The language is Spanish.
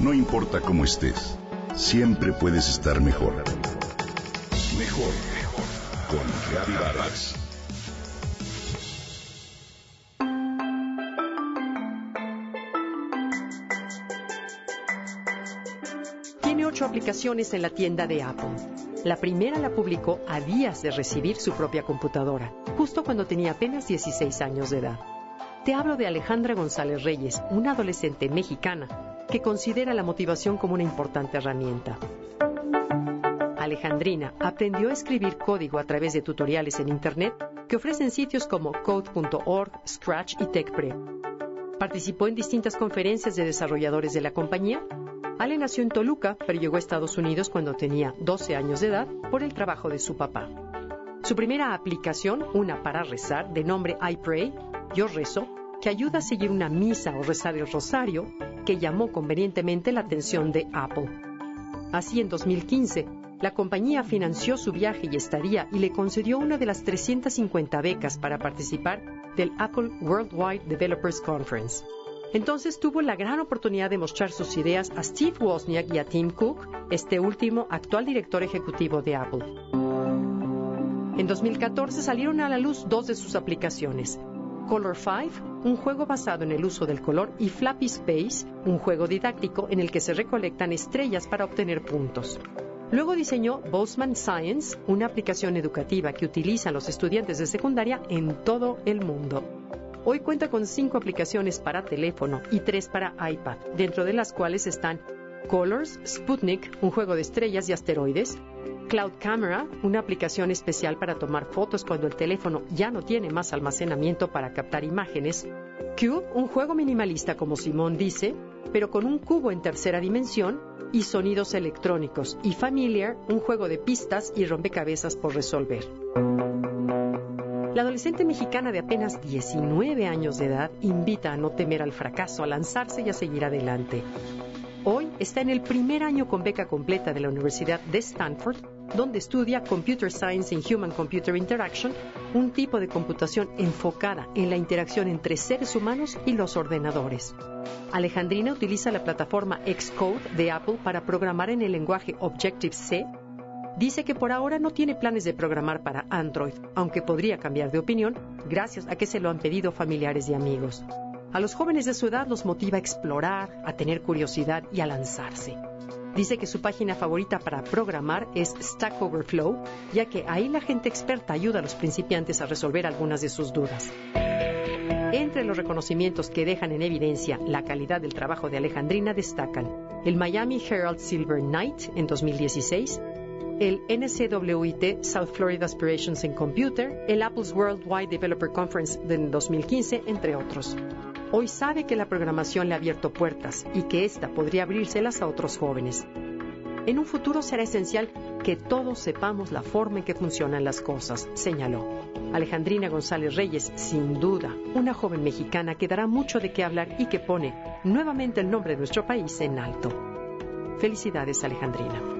No importa cómo estés, siempre puedes estar mejor. Mejor, mejor. Con Reavivadas. Tiene ocho aplicaciones en la tienda de Apple. La primera la publicó a días de recibir su propia computadora, justo cuando tenía apenas 16 años de edad. Te hablo de Alejandra González Reyes, una adolescente mexicana que considera la motivación como una importante herramienta. Alejandrina aprendió a escribir código a través de tutoriales en Internet que ofrecen sitios como code.org, Scratch y TechPrep. Participó en distintas conferencias de desarrolladores de la compañía. Ale nació en Toluca, pero llegó a Estados Unidos cuando tenía 12 años de edad por el trabajo de su papá. Su primera aplicación, una para rezar, de nombre iPray, Yo Rezo, que ayuda a seguir una misa o rezar el rosario, que llamó convenientemente la atención de Apple. Así, en 2015, la compañía financió su viaje y estadía y le concedió una de las 350 becas para participar del Apple Worldwide Developers Conference. Entonces tuvo la gran oportunidad de mostrar sus ideas a Steve Wozniak y a Tim Cook, este último actual director ejecutivo de Apple. En 2014 salieron a la luz dos de sus aplicaciones, Color 5, un juego basado en el uso del color, y Flappy Space, un juego didáctico en el que se recolectan estrellas para obtener puntos. Luego diseñó Boseman Science, una aplicación educativa que utilizan los estudiantes de secundaria en todo el mundo. Hoy cuenta con cinco aplicaciones para teléfono y tres para iPad, dentro de las cuales están Colors, Sputnik, un juego de estrellas y asteroides, Cloud Camera, una aplicación especial para tomar fotos cuando el teléfono ya no tiene más almacenamiento para captar imágenes, Cube, un juego minimalista como Simón dice, pero con un cubo en tercera dimensión, y sonidos electrónicos, y Familiar, un juego de pistas y rompecabezas por resolver. La adolescente mexicana de apenas 19 años de edad invita a no temer al fracaso, a lanzarse y a seguir adelante. Hoy está en el primer año con beca completa de la Universidad de Stanford, donde estudia Computer Science and Human Computer Interaction, un tipo de computación enfocada en la interacción entre seres humanos y los ordenadores. Alejandrina utiliza la plataforma Xcode de Apple para programar en el lenguaje Objective-C. Dice que por ahora no tiene planes de programar para Android, aunque podría cambiar de opinión gracias a que se lo han pedido familiares y amigos. A los jóvenes de su edad los motiva a explorar, a tener curiosidad y a lanzarse. Dice que su página favorita para programar es Stack Overflow, ya que ahí la gente experta ayuda a los principiantes a resolver algunas de sus dudas. Entre los reconocimientos que dejan en evidencia la calidad del trabajo de Alejandrina destacan el Miami Herald Silver Knight en 2016, el NCWIT South Florida Aspirations in Computer, el Apple's Worldwide Developer Conference en 2015, entre otros. Hoy sabe que la programación le ha abierto puertas y que ésta podría abrírselas a otros jóvenes. En un futuro será esencial que todos sepamos la forma en que funcionan las cosas, señaló. Alejandrina González Reyes, sin duda, una joven mexicana que dará mucho de qué hablar y que pone nuevamente el nombre de nuestro país en alto. Felicidades, Alejandrina.